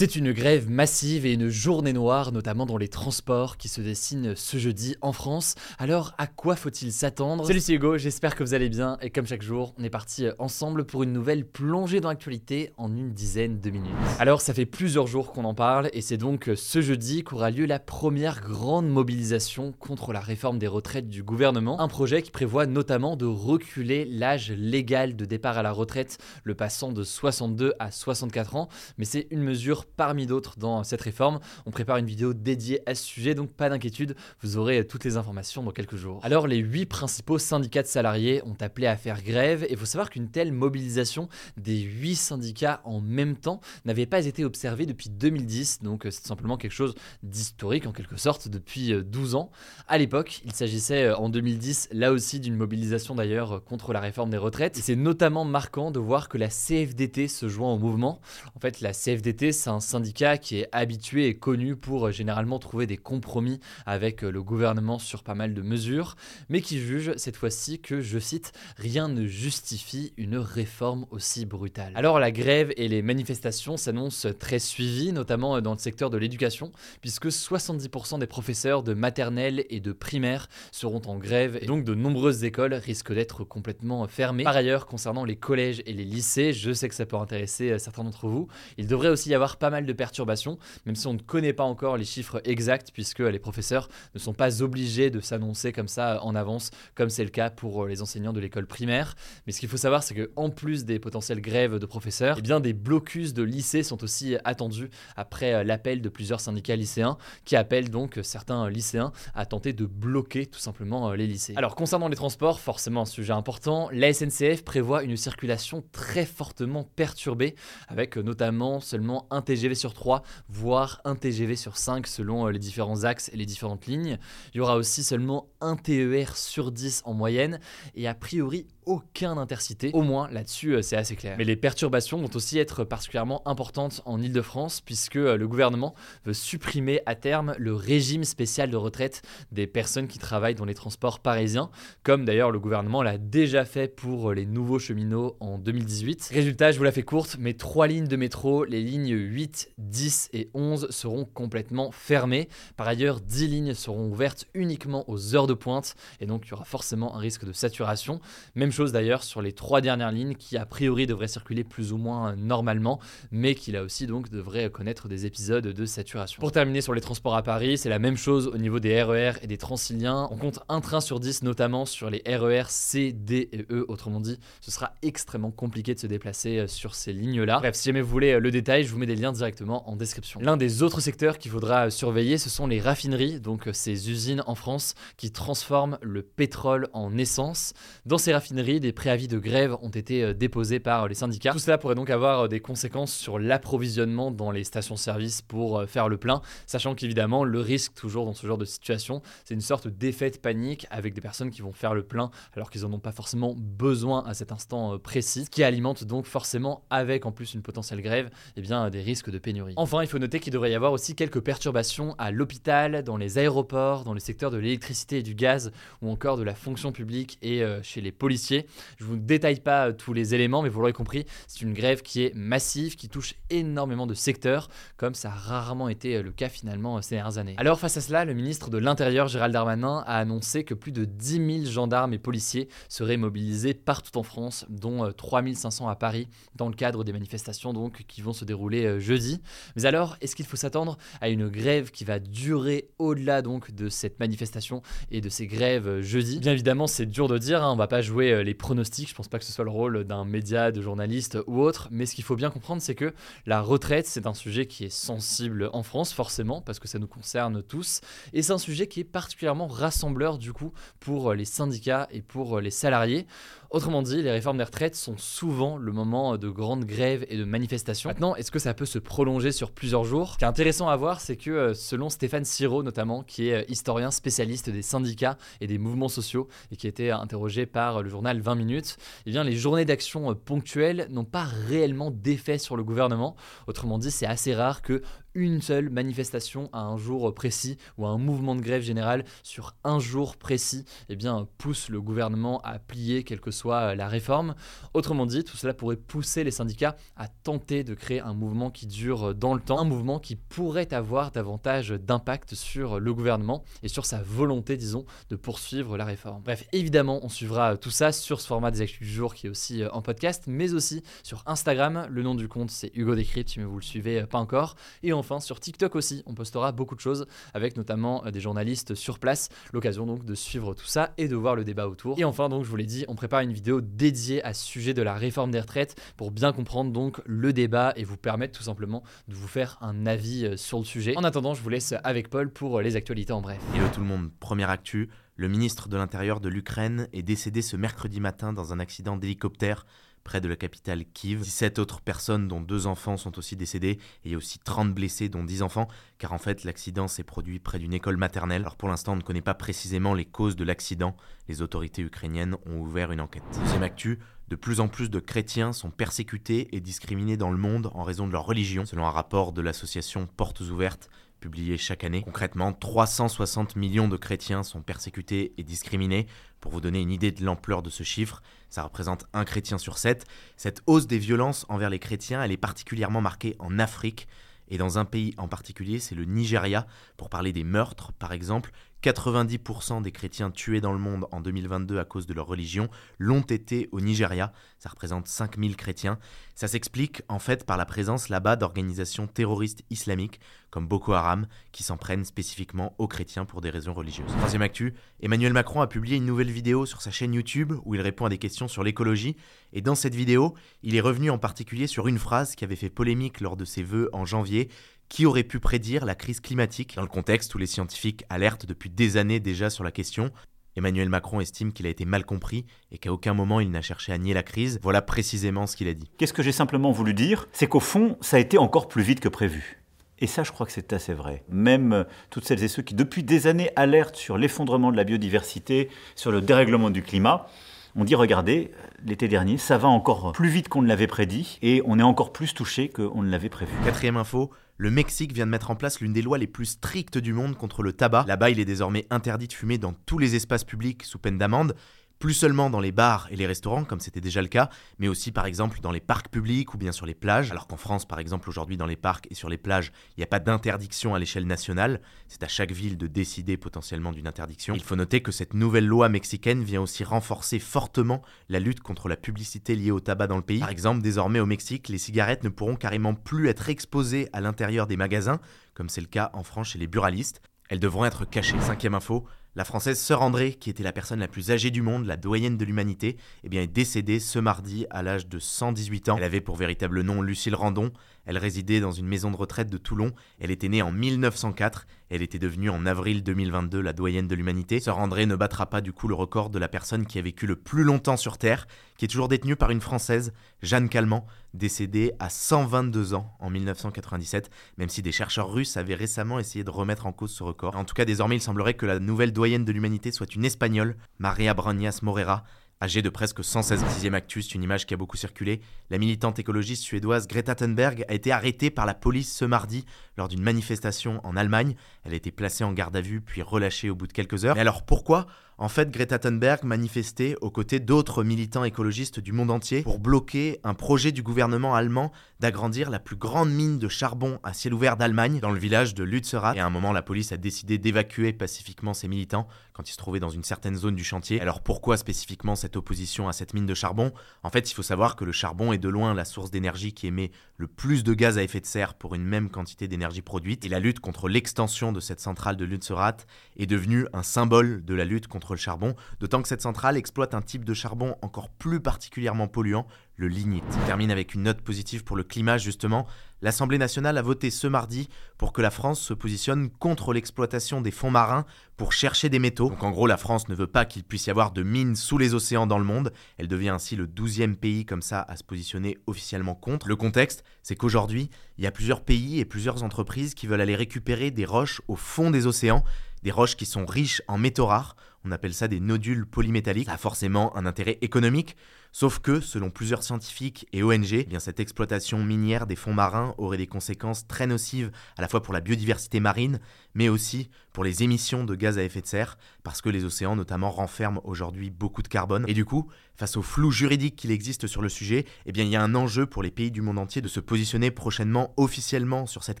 C'est une grève massive et une journée noire, notamment dans les transports, qui se dessinent ce jeudi en France. Alors, à quoi faut-il s'attendre? Salut, c'est Hugo, j'espère que vous allez bien. Et comme chaque jour, on est parti ensemble pour une nouvelle plongée dans l'actualité en une dizaine de minutes. Alors, ça fait plusieurs jours qu'on en parle, et c'est donc ce jeudi qu'aura lieu la première grande mobilisation contre la réforme des retraites du gouvernement. Un projet qui prévoit notamment de reculer l'âge légal de départ à la retraite, le passant de 62 à 64 ans. Mais c'est une mesure parmi d'autres dans cette réforme. On prépare une vidéo dédiée à ce sujet, donc pas d'inquiétude, vous aurez toutes les informations dans quelques jours. Alors les huit principaux syndicats de salariés ont appelé à faire grève et il faut savoir qu'une telle mobilisation des huit syndicats en même temps n'avait pas été observée depuis 2010, donc c'est simplement quelque chose d'historique en quelque sorte depuis 12 ans. À l'époque, il s'agissait en 2010 là aussi d'une mobilisation d'ailleurs contre la réforme des retraites et c'est notamment marquant de voir que la CFDT se joint au mouvement. En fait, la CFDT, un syndicat qui est habitué et connu pour euh, généralement trouver des compromis avec euh, le gouvernement sur pas mal de mesures, mais qui juge cette fois-ci que, je cite, rien ne justifie une réforme aussi brutale. Alors la grève et les manifestations s'annoncent très suivies, notamment euh, dans le secteur de l'éducation, puisque 70% des professeurs de maternelle et de primaire seront en grève, et donc de nombreuses écoles risquent d'être complètement fermées. Par ailleurs, concernant les collèges et les lycées, je sais que ça peut intéresser certains d'entre vous, il devrait aussi y avoir pas mal de perturbations, même si on ne connaît pas encore les chiffres exacts, puisque les professeurs ne sont pas obligés de s'annoncer comme ça en avance, comme c'est le cas pour les enseignants de l'école primaire. Mais ce qu'il faut savoir, c'est qu'en plus des potentielles grèves de professeurs, eh bien des blocus de lycées sont aussi attendus après l'appel de plusieurs syndicats lycéens, qui appellent donc certains lycéens à tenter de bloquer tout simplement les lycées. Alors concernant les transports, forcément un sujet important, la SNCF prévoit une circulation très fortement perturbée, avec notamment seulement un TGV sur 3, voire un TGV sur 5 selon euh, les différents axes et les différentes lignes. Il y aura aussi seulement un TER sur 10 en moyenne et a priori aucun intercité. Au moins là-dessus euh, c'est assez clair. Mais les perturbations vont aussi être particulièrement importantes en Ile-de-France puisque euh, le gouvernement veut supprimer à terme le régime spécial de retraite des personnes qui travaillent dans les transports parisiens, comme d'ailleurs le gouvernement l'a déjà fait pour les nouveaux cheminots en 2018. Résultat, je vous la fais courte, mais trois lignes de métro, les lignes 8, 10 et 11 seront complètement fermées. Par ailleurs, 10 lignes seront ouvertes uniquement aux heures de pointe et donc il y aura forcément un risque de saturation. Même chose d'ailleurs sur les trois dernières lignes qui a priori devraient circuler plus ou moins normalement, mais qui là aussi donc devraient connaître des épisodes de saturation. Pour terminer sur les transports à Paris, c'est la même chose au niveau des RER et des Transiliens. On compte un train sur 10 notamment sur les RER C, D et E, autrement dit, ce sera extrêmement compliqué de se déplacer sur ces lignes-là. Bref, si jamais vous voulez le détail, je vous mets des liens directement en description. L'un des autres secteurs qu'il faudra surveiller, ce sont les raffineries, donc ces usines en France qui transforment le pétrole en essence. Dans ces raffineries, des préavis de grève ont été euh, déposés par les syndicats. Tout cela pourrait donc avoir euh, des conséquences sur l'approvisionnement dans les stations-service pour euh, faire le plein, sachant qu'évidemment, le risque toujours dans ce genre de situation, c'est une sorte d'effet de panique avec des personnes qui vont faire le plein alors qu'ils n'en ont pas forcément besoin à cet instant précis, qui alimente donc forcément avec en plus une potentielle grève, eh bien des risques de pénurie. Enfin, il faut noter qu'il devrait y avoir aussi quelques perturbations à l'hôpital, dans les aéroports, dans le secteur de l'électricité et du gaz, ou encore de la fonction publique et euh, chez les policiers. Je ne vous détaille pas euh, tous les éléments, mais vous l'aurez compris, c'est une grève qui est massive, qui touche énormément de secteurs, comme ça a rarement été euh, le cas finalement ces dernières années. Alors face à cela, le ministre de l'Intérieur, Gérald Darmanin, a annoncé que plus de 10 000 gendarmes et policiers seraient mobilisés partout en France, dont 3500 à Paris, dans le cadre des manifestations qui vont se dérouler jeudi. Mais alors, est-ce qu'il faut s'attendre à une grève qui va durer au-delà donc de cette manifestation et de ces grèves jeudi? Bien évidemment, c'est dur de dire, hein, on va pas jouer euh, les pronostics, je pense pas que ce soit le rôle d'un média, de journaliste ou autre, mais ce qu'il faut bien comprendre, c'est que la retraite, c'est un sujet qui est sensible en France, forcément, parce que ça nous concerne tous, et c'est un sujet qui est particulièrement rassembleur du coup pour les syndicats et pour les salariés. Autrement dit, les réformes des retraites sont souvent le moment de grandes grèves et de manifestations. Maintenant, est-ce que ça peut se prolonger sur plusieurs jours? Ce qui est intéressant à voir, c'est que euh, selon Stéphane Siro notamment, qui est euh, historien spécialiste des syndicats et des mouvements sociaux et qui a été interrogé par le journal 20 minutes, eh bien les journées d'action ponctuelles n'ont pas réellement d'effet sur le gouvernement. Autrement dit, c'est assez rare que une seule manifestation à un jour précis ou un mouvement de grève générale sur un jour précis eh bien, pousse le gouvernement à plier quelle que soit la réforme. Autrement dit, tout cela pourrait pousser les syndicats à tenter de créer un mouvement qui dure dans le temps, un mouvement qui pourrait avoir davantage d'impact sur le gouvernement et sur sa volonté, disons, de poursuivre la réforme. Bref, évidemment, on suivra tout ça sur ce format des actus du jour qui est aussi en podcast, mais aussi sur Instagram. Le nom du compte, c'est Hugo Décrypte, si vous le suivez pas encore. Et sur TikTok aussi, on postera beaucoup de choses avec notamment euh, des journalistes sur place. L'occasion donc de suivre tout ça et de voir le débat autour. Et enfin, donc, je vous l'ai dit, on prépare une vidéo dédiée à ce sujet de la réforme des retraites pour bien comprendre donc le débat et vous permettre tout simplement de vous faire un avis euh, sur le sujet. En attendant, je vous laisse avec Paul pour euh, les actualités en bref. Hello tout le monde, première actu. Le ministre de l'Intérieur de l'Ukraine est décédé ce mercredi matin dans un accident d'hélicoptère près de la capitale Kiev. 17 autres personnes, dont deux enfants, sont aussi décédées et aussi 30 blessés, dont 10 enfants, car en fait l'accident s'est produit près d'une école maternelle. Alors pour l'instant, on ne connaît pas précisément les causes de l'accident. Les autorités ukrainiennes ont ouvert une enquête. Deuxième actu, de plus en plus de chrétiens sont persécutés et discriminés dans le monde en raison de leur religion, selon un rapport de l'association Portes Ouvertes publié chaque année. Concrètement, 360 millions de chrétiens sont persécutés et discriminés. Pour vous donner une idée de l'ampleur de ce chiffre, ça représente un chrétien sur sept. Cette hausse des violences envers les chrétiens, elle est particulièrement marquée en Afrique. Et dans un pays en particulier, c'est le Nigeria. Pour parler des meurtres, par exemple, 90% des chrétiens tués dans le monde en 2022 à cause de leur religion l'ont été au Nigeria. Ça représente 5000 chrétiens. Ça s'explique en fait par la présence là-bas d'organisations terroristes islamiques comme Boko Haram qui s'en prennent spécifiquement aux chrétiens pour des raisons religieuses. Troisième actu, Emmanuel Macron a publié une nouvelle vidéo sur sa chaîne YouTube où il répond à des questions sur l'écologie. Et dans cette vidéo, il est revenu en particulier sur une phrase qui avait fait polémique lors de ses vœux en janvier qui aurait pu prédire la crise climatique Dans le contexte où les scientifiques alertent depuis des années déjà sur la question, Emmanuel Macron estime qu'il a été mal compris et qu'à aucun moment il n'a cherché à nier la crise. Voilà précisément ce qu'il a dit. Qu'est-ce que j'ai simplement voulu dire? C'est qu'au fond, ça a été encore plus vite que prévu. Et ça, je crois que c'est assez vrai. Même euh, toutes celles et ceux qui, depuis des années, alertent sur l'effondrement de la biodiversité, sur le dérèglement du climat, on dit, regardez, l'été dernier, ça va encore plus vite qu'on ne l'avait prédit, et on est encore plus touché qu'on ne l'avait prévu. Quatrième info, le Mexique vient de mettre en place l'une des lois les plus strictes du monde contre le tabac. Là-bas, il est désormais interdit de fumer dans tous les espaces publics sous peine d'amende plus seulement dans les bars et les restaurants, comme c'était déjà le cas, mais aussi par exemple dans les parcs publics ou bien sur les plages, alors qu'en France par exemple aujourd'hui dans les parcs et sur les plages, il n'y a pas d'interdiction à l'échelle nationale, c'est à chaque ville de décider potentiellement d'une interdiction. Il faut noter que cette nouvelle loi mexicaine vient aussi renforcer fortement la lutte contre la publicité liée au tabac dans le pays. Par exemple, désormais au Mexique, les cigarettes ne pourront carrément plus être exposées à l'intérieur des magasins, comme c'est le cas en France chez les buralistes. Elles devront être cachées. Cinquième info, la française Sœur André, qui était la personne la plus âgée du monde, la doyenne de l'humanité, eh bien, est décédée ce mardi à l'âge de 118 ans. Elle avait pour véritable nom Lucille Randon. Elle résidait dans une maison de retraite de Toulon. Elle était née en 1904. Elle était devenue en avril 2022 la doyenne de l'humanité. Sœur André ne battra pas du coup le record de la personne qui a vécu le plus longtemps sur Terre, qui est toujours détenue par une Française, Jeanne Calment, décédée à 122 ans en 1997, même si des chercheurs russes avaient récemment essayé de remettre en cause ce record. En tout cas, désormais, il semblerait que la nouvelle doyenne de l'humanité soit une Espagnole, Maria Bronias Morera, Âgée de presque 116 sixième actus, une image qui a beaucoup circulé, la militante écologiste suédoise Greta Thunberg a été arrêtée par la police ce mardi lors d'une manifestation en Allemagne. Elle a été placée en garde à vue puis relâchée au bout de quelques heures. Mais alors pourquoi en fait, Greta Thunberg manifestait aux côtés d'autres militants écologistes du monde entier pour bloquer un projet du gouvernement allemand d'agrandir la plus grande mine de charbon à ciel ouvert d'Allemagne dans le village de Lützerath. Et à un moment, la police a décidé d'évacuer pacifiquement ces militants quand ils se trouvaient dans une certaine zone du chantier. Alors pourquoi spécifiquement cette opposition à cette mine de charbon? En fait, il faut savoir que le charbon est de loin la source d'énergie qui émet le plus de gaz à effet de serre pour une même quantité d'énergie produite. Et la lutte contre l'extension de cette centrale de Lützerath est devenue un symbole de la lutte contre le charbon, d'autant que cette centrale exploite un type de charbon encore plus particulièrement polluant, le lignite. On termine avec une note positive pour le climat justement. L'Assemblée nationale a voté ce mardi pour que la France se positionne contre l'exploitation des fonds marins pour chercher des métaux. Donc en gros, la France ne veut pas qu'il puisse y avoir de mines sous les océans dans le monde. Elle devient ainsi le 12e pays comme ça à se positionner officiellement contre. Le contexte, c'est qu'aujourd'hui, il y a plusieurs pays et plusieurs entreprises qui veulent aller récupérer des roches au fond des océans, des roches qui sont riches en métaux rares. On appelle ça des nodules polymétalliques. Ça a forcément un intérêt économique. Sauf que, selon plusieurs scientifiques et ONG, eh bien cette exploitation minière des fonds marins aurait des conséquences très nocives à la fois pour la biodiversité marine, mais aussi pour les émissions de gaz à effet de serre, parce que les océans notamment renferment aujourd'hui beaucoup de carbone. Et du coup, face au flou juridique qu'il existe sur le sujet, eh bien il y a un enjeu pour les pays du monde entier de se positionner prochainement officiellement sur cette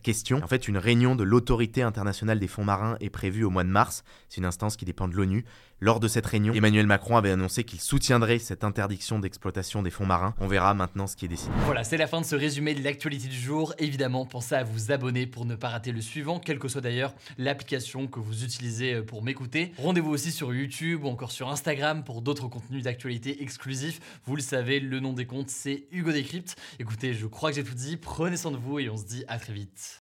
question. En fait, une réunion de l'autorité internationale des fonds marins est prévue au mois de mars. C'est une instance qui dépend de l'ONU. Lors de cette réunion, Emmanuel Macron avait annoncé qu'il soutiendrait cette interdiction d'exploitation des fonds marins. On verra maintenant ce qui est décidé. Voilà, c'est la fin de ce résumé de l'actualité du jour. Évidemment, pensez à vous abonner pour ne pas rater le suivant, quelle que soit d'ailleurs l'application que vous utilisez euh, pour m'écouter. Rendez-vous aussi sur YouTube ou encore sur Instagram pour d'autres contenus d'actualité exclusifs. Vous le savez, le nom des comptes, c'est Hugo Décrypte. Écoutez, je crois que j'ai tout dit. Prenez soin de vous et on se dit à très vite.